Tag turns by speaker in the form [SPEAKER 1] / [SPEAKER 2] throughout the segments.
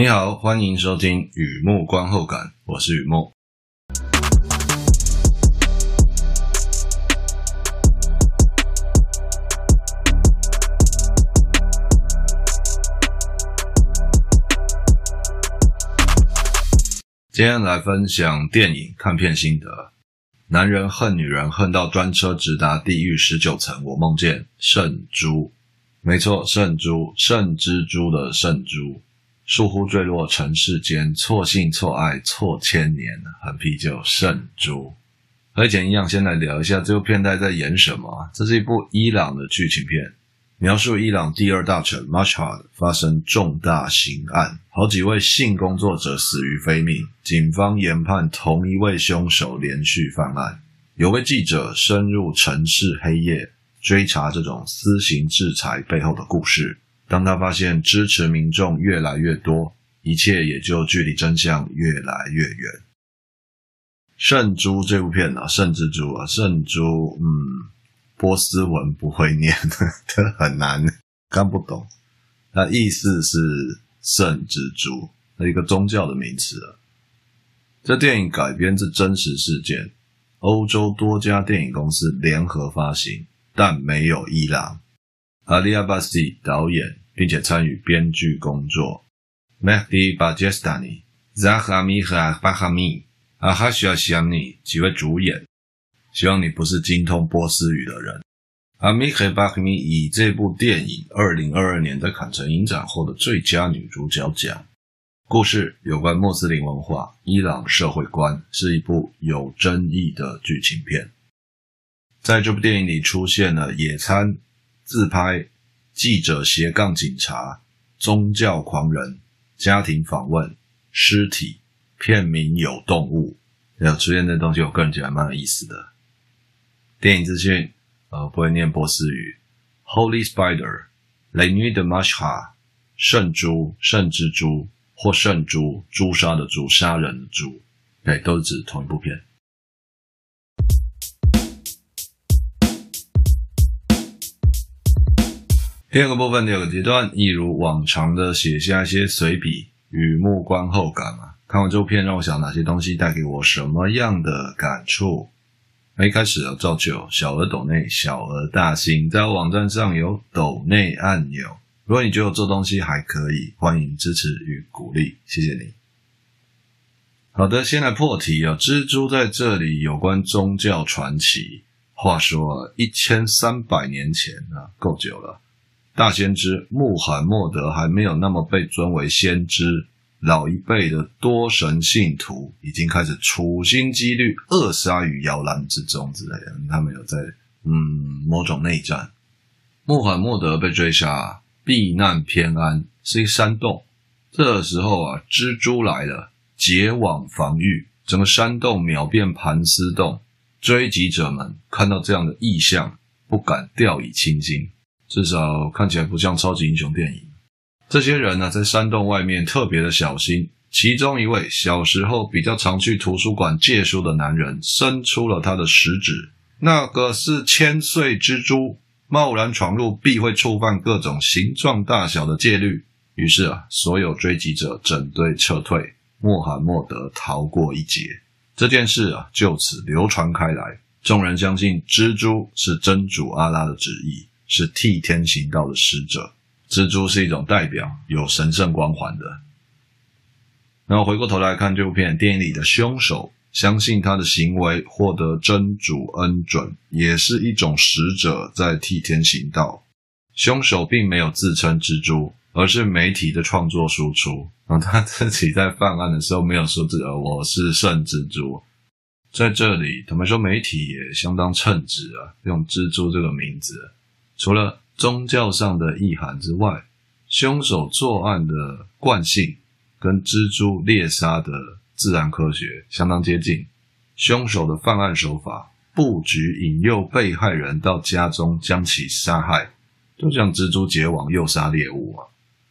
[SPEAKER 1] 你好，欢迎收听雨幕观后感，我是雨幕。今天来分享电影看片心得。男人恨女人恨到专车直达地狱十九层。我梦见圣珠，没错，圣珠，圣蜘蛛的圣珠，倏忽坠落尘世间，错信错爱错千年，横批就圣猪。和以前一样，先来聊一下这部片在在演什么。这是一部伊朗的剧情片。描述伊朗第二大城 Mashhad 发生重大刑案，好几位性工作者死于非命。警方研判同一位凶手连续犯案。有位记者深入城市黑夜，追查这种私刑制裁背后的故事。当他发现支持民众越来越多，一切也就距离真相越来越远。圣猪这部片啊，圣蜘蛛啊，圣猪，嗯。波斯文不会念，这很难，看不懂。它意思是圣蜘蛛，一个宗教的名词。这电影改编自真实事件，欧洲多家电影公司联合发行，但没有伊朗。Ali Abbasi 导演，并且参与编剧工作。Mehdi Bajestani、Zahami 和 Bahami、Ahasha Shiani 几位主演。希望你不是精通波斯语的人。阿米黑巴赫米以这部电影二零二二年在坎城影展获得最佳女主角奖。故事有关穆斯林文化、伊朗社会观，是一部有争议的剧情片。在这部电影里出现了野餐、自拍、记者斜杠警察、宗教狂人、家庭访问、尸体、片名有动物，有出现的东西，我个人觉得蛮有意思的。电影资讯，呃，不会念波斯语。Holy Spider，La Nuit de Mashhad，圣猪、圣蜘蛛或圣猪，朱砂的朱，杀人的猪，对，都是指同一部片。第二个部分，第二个阶段，一如往常的写下一些随笔，雨木观后感嘛。看完这部片，让我想哪些东西带给我什么样的感触？那一开始要照旧，小额抖内，小额大新，在我网站上有抖内按钮。如果你觉得我做东西还可以，欢迎支持与鼓励，谢谢你。好的，先来破题啊，蜘蛛在这里有关宗教传奇。话说一千三百年前啊，够久了，大先知穆罕默德还没有那么被尊为先知。老一辈的多神信徒已经开始处心积虑扼杀于摇篮之中之类的，他们有在嗯某种内战。穆罕默德被追杀，避难偏安是一山洞。这时候啊，蜘蛛来了，结网防御，整个山洞秒变盘丝洞。追击者们看到这样的异象，不敢掉以轻心，至少看起来不像超级英雄电影。这些人呢，在山洞外面特别的小心。其中一位小时候比较常去图书馆借书的男人，伸出了他的食指，那个是千岁蜘蛛，贸然闯入必会触犯各种形状大小的戒律。于是啊，所有追击者整队撤退，穆罕默德逃过一劫。这件事啊，就此流传开来，众人相信蜘蛛是真主阿拉的旨意，是替天行道的使者。蜘蛛是一种代表，有神圣光环的。然后回过头来看这部片，电影里的凶手相信他的行为获得真主恩准，也是一种使者在替天行道。凶手并没有自称蜘蛛，而是媒体的创作输出。然后他自己在犯案的时候没有说自己我是圣蜘蛛。在这里，他们说媒体也相当称职啊，用蜘蛛这个名字，除了。宗教上的意涵之外，凶手作案的惯性跟蜘蛛猎杀的自然科学相当接近。凶手的犯案手法，布局引诱被害人到家中将其杀害，就像蜘蛛结网诱杀猎物啊。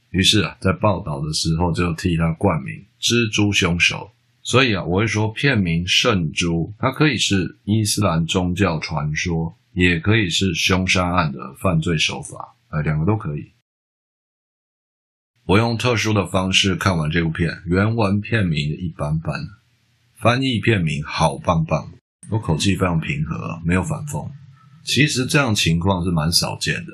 [SPEAKER 1] 于是啊，在报道的时候就替他冠名“蜘蛛凶手”。所以啊，我会说片名“圣猪”，它可以是伊斯兰宗教传说。也可以是凶杀案的犯罪手法，呃，两个都可以。我用特殊的方式看完这部片，原文片名一般般，翻译片名好棒棒。我口气非常平和，没有反讽。其实这样情况是蛮少见的，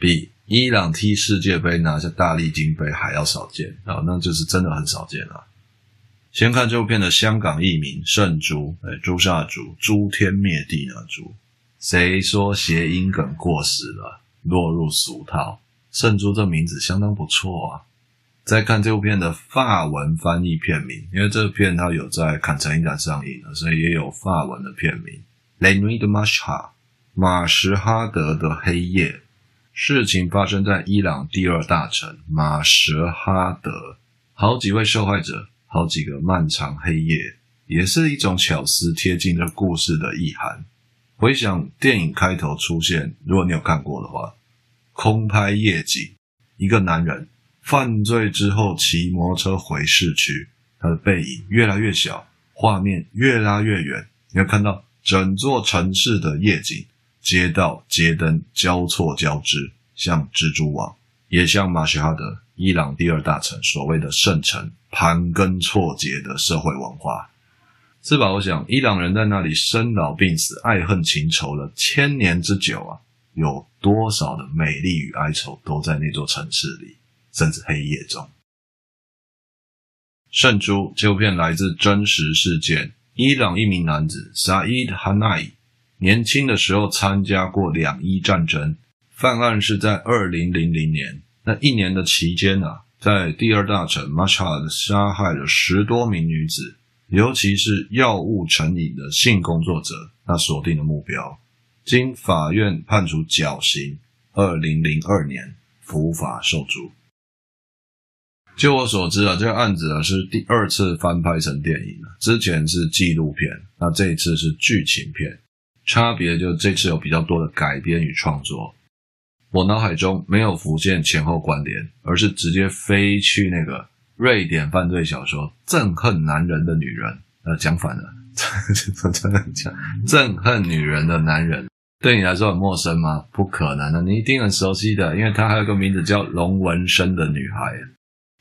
[SPEAKER 1] 比伊朗踢世界杯拿下大力金杯还要少见啊，那就是真的很少见了。先看这部片的香港译名“圣珠”，哎，诛杀诛，诛天灭地的诛。谁说谐音梗过时了，落入俗套？圣珠这名字相当不错啊。再看这部片的法文翻译片名，因为这部片它有在坎城影展上映了，所以也有法文的片名。Le nuit de m a s h a 马什哈德的黑夜。事情发生在伊朗第二大城马什哈德，好几位受害者，好几个漫长黑夜，也是一种巧思，贴近这故事的意涵。回想电影开头出现，如果你有看过的话，空拍夜景，一个男人。犯罪之后骑摩托车回市区，他的背影越来越小，画面越拉越远。你会看到整座城市的夜景，街道街灯交错交织，像蜘蛛网，也像马什哈德，伊朗第二大城，所谓的圣城，盘根错节的社会文化。是吧？我想，伊朗人在那里生老病死、爱恨情仇了千年之久啊，有多少的美丽与哀愁都在那座城市里。甚至黑夜中，《圣诛》这部片来自真实事件。伊朗一名男子 Saeed Hanai 年轻的时候参加过两伊战争，犯案是在二零零零年。那一年的期间啊，在第二大城 Mashhad 杀害了十多名女子，尤其是药物成瘾的性工作者。他锁定的目标，经法院判处绞刑，二零零二年伏法受诛。就我所知啊，这个案子啊是第二次翻拍成电影了。之前是纪录片，那这一次是剧情片，差别就这次有比较多的改编与创作。我脑海中没有浮现前后关联，而是直接飞去那个瑞典犯罪小说《憎恨男人的女人》。呃，讲反了，真的讲憎恨女人的男人，对你来说很陌生吗？不可能的，你一定很熟悉的，因为他还有个名字叫龙纹身的女孩。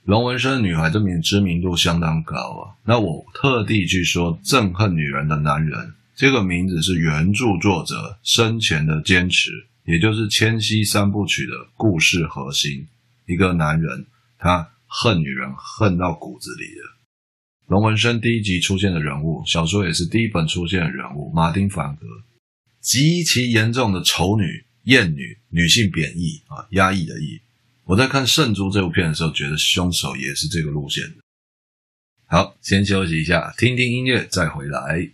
[SPEAKER 1] 龙纹身的女孩这名知名度相当高啊，那我特地去说《憎恨女人的男人》这个名字是原著作者生前的坚持，也就是《千禧三部曲》的故事核心。一个男人他恨女人恨到骨子里了。龙纹身第一集出现的人物，小说也是第一本出现的人物，马丁·凡格，极其严重的丑女、艳女、女性贬义啊，压抑的抑。我在看《圣珠》这部片的时候，觉得凶手也是这个路线。好，先休息一下，听听音乐，再回来。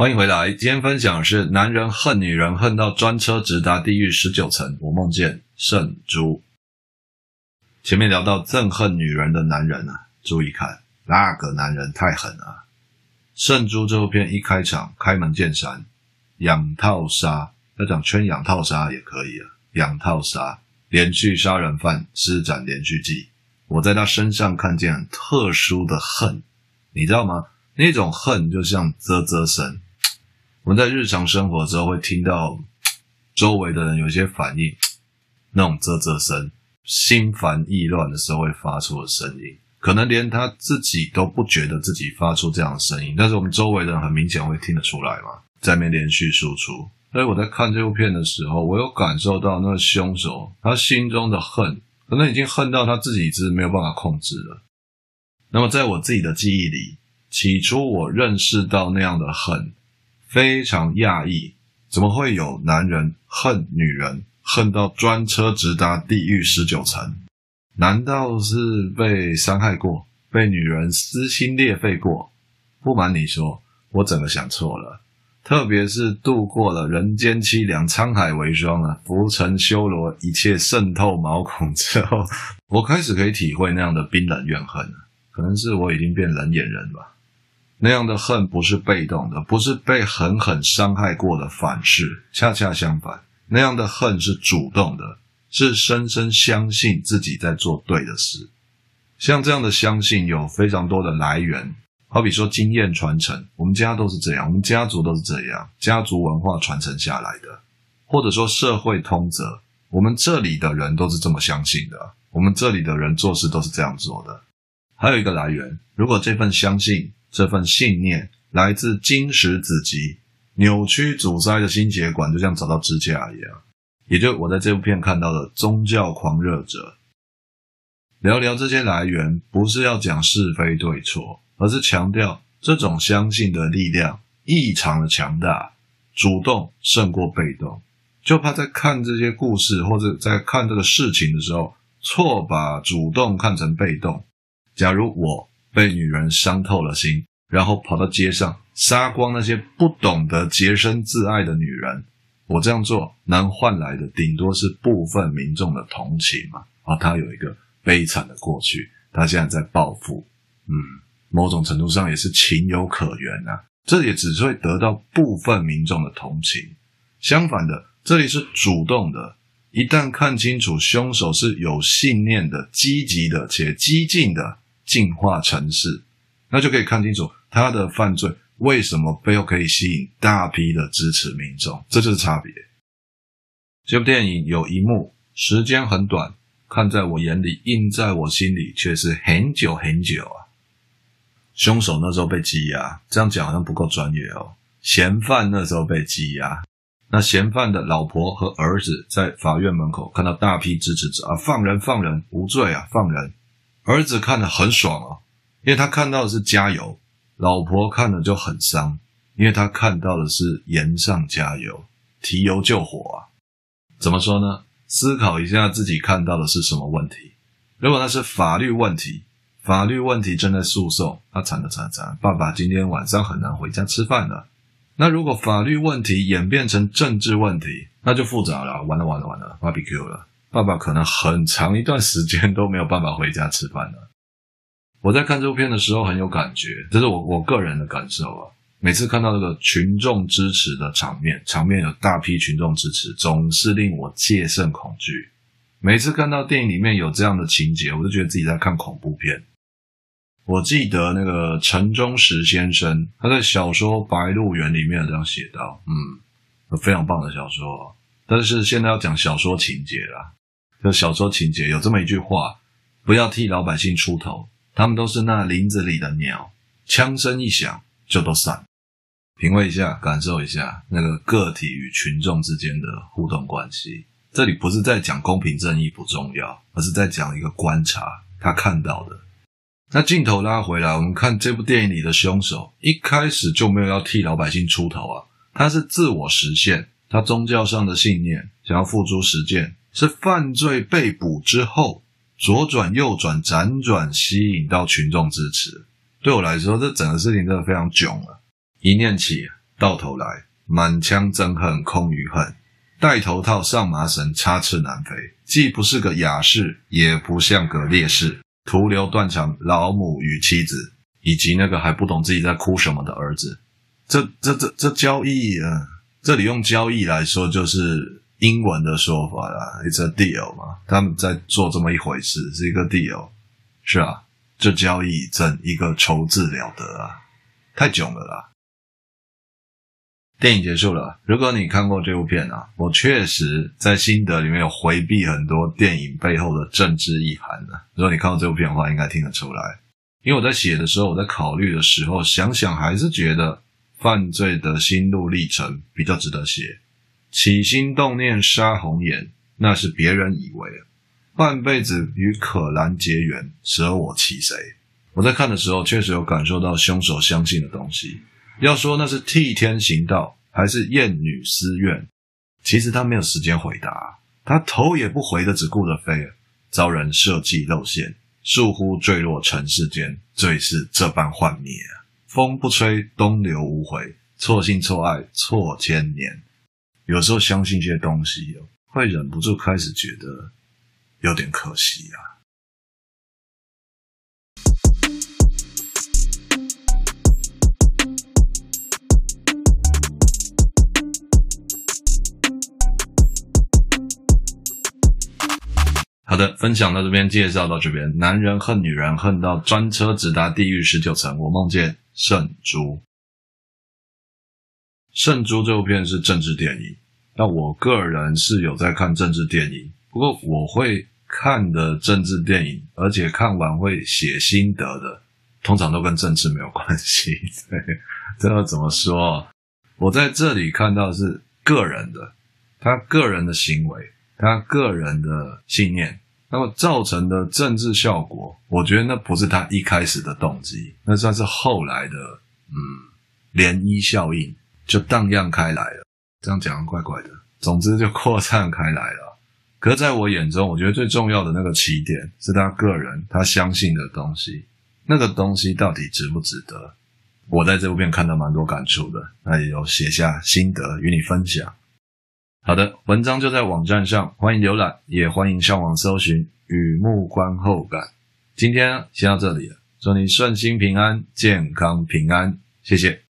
[SPEAKER 1] 欢迎回来，今天分享是男人恨女人恨到专车直达地狱十九层。我梦见圣诛。前面聊到憎恨女人的男人啊，注意看，那个男人太狠了。圣珠这部片一开场，开门见山，养套杀，要讲圈养套杀也可以啊，养套杀，连续杀人犯施展连续技。我在他身上看见很特殊的恨，你知道吗？那种恨就像啧啧声。我们在日常生活之后会听到 周围的人有一些反应，那种啧啧声，心烦意乱的时候会发出的声音，可能连他自己都不觉得自己发出这样的声音，但是我们周围的人很明显会听得出来嘛，在那边连续输出。所以我在看这部片的时候，我有感受到那个凶手他心中的恨可能已经恨到他自己是没有办法控制了。那么在我自己的记忆里，起初我认识到那样的恨，非常讶异，怎么会有男人恨女人，恨到专车直达地狱十九层？难道是被伤害过，被女人撕心裂肺过？不瞒你说，我整个想错了。特别是度过了人间凄凉、沧海为霜啊，浮沉修罗，一切渗透毛孔之后，我开始可以体会那样的冰冷怨恨。可能是我已经变冷眼人吧。那样的恨不是被动的，不是被狠狠伤害过的反噬，恰恰相反，那样的恨是主动的，是深深相信自己在做对的事。像这样的相信有非常多的来源，好比说经验传承，我们家都是这样，我们家族都是这样，家族文化传承下来的，或者说社会通则，我们这里的人都是这么相信的，我们这里的人做事都是这样做的。还有一个来源，如果这份相信。这份信念来自经史子集，扭曲阻塞的心血管就像找到支架一样，也就我在这部片看到的宗教狂热者。聊聊这些来源，不是要讲是非对错，而是强调这种相信的力量异常的强大，主动胜过被动。就怕在看这些故事或者在看这个事情的时候，错把主动看成被动。假如我。被女人伤透了心，然后跑到街上杀光那些不懂得洁身自爱的女人。我这样做能换来的顶多是部分民众的同情嘛？啊，他有一个悲惨的过去，他现在在报复。嗯，某种程度上也是情有可原啊。这也只会得到部分民众的同情。相反的，这里是主动的。一旦看清楚凶手是有信念的、积极的且激进的。进化城市，那就可以看清楚他的犯罪为什么背后可以吸引大批的支持民众，这就是差别。这部电影有一幕时间很短，看在我眼里，印在我心里却是很久很久啊。凶手那时候被羁押，这样讲好像不够专业哦。嫌犯那时候被羁押，那嫌犯的老婆和儿子在法院门口看到大批支持者啊，放人放人，无罪啊，放人。儿子看得很爽啊，因为他看到的是加油；老婆看了就很伤，因为他看到的是盐上加油，提油救火啊。怎么说呢？思考一下自己看到的是什么问题。如果那是法律问题，法律问题正在诉讼，那惨了惨了惨了，爸爸今天晚上很难回家吃饭了。那如果法律问题演变成政治问题，那就复杂了，完了完了完了，barbecue 了。爸爸可能很长一段时间都没有办法回家吃饭了。我在看这部片的时候很有感觉，这是我我个人的感受啊。每次看到那个群众支持的场面，场面有大批群众支持，总是令我戒慎恐惧。每次看到电影里面有这样的情节，我就觉得自己在看恐怖片。我记得那个陈忠实先生他在小说《白鹿原》里面有这样写道：“嗯，非常棒的小说，但是现在要讲小说情节了。”就小说情节有这么一句话：不要替老百姓出头，他们都是那林子里的鸟，枪声一响就都散。品味一下，感受一下那个个体与群众之间的互动关系。这里不是在讲公平正义不重要，而是在讲一个观察他看到的。那镜头拉回来，我们看这部电影里的凶手，一开始就没有要替老百姓出头啊，他是自我实现，他宗教上的信念想要付诸实践。是犯罪被捕之后，左转右转辗转吸引到群众支持。对我来说，这整个事情真的非常囧了。一念起，到头来，满腔憎恨空余恨，戴头套上麻绳插翅难飞，既不是个雅士，也不像个烈士，徒留断肠老母与妻子，以及那个还不懂自己在哭什么的儿子。这这这这交易啊，这里用交易来说就是。英文的说法啦，It's a deal 嘛，他们在做这么一回事，是一个 deal，是啊，这交易怎一个仇字了得啊，太囧了啦！电影结束了，如果你看过这部片啊，我确实在心得里面有回避很多电影背后的政治意涵的。如果你看过这部片的话，应该听得出来，因为我在写的时候，我在考虑的时候，想想还是觉得犯罪的心路历程比较值得写。起心动念杀红颜，那是别人以为；半辈子与可兰结缘，舍我其谁？我在看的时候，确实有感受到凶手相信的东西。要说那是替天行道，还是厌女私怨？其实他没有时间回答，他头也不回的只顾着飞，遭人设计露馅，倏忽坠落尘世间，最是这般幻灭。风不吹，东流无回，错信错爱错千年。有时候相信一些东西，会忍不住开始觉得有点可惜啊。好的，分享到这边，介绍到这边。男人恨女人，恨到专车直达地狱十九层。我梦见圣珠。圣珠这部片是政治电影，那我个人是有在看政治电影，不过我会看的政治电影，而且看完会写心得的，通常都跟政治没有关系。这要怎么说？我在这里看到是个人的，他个人的行为。他个人的信念，那么造成的政治效果，我觉得那不是他一开始的动机，那算是后来的，嗯，涟漪效应就荡漾开来了。这样讲怪怪的，总之就扩散开来了。可是在我眼中，我觉得最重要的那个起点是他个人他相信的东西，那个东西到底值不值得？我在这部片看到蛮多感触的，那也有写下心得与你分享。好的，文章就在网站上，欢迎浏览，也欢迎上网搜寻《雨幕观后感》。今天先到这里了，祝你顺心平安，健康平安，谢谢。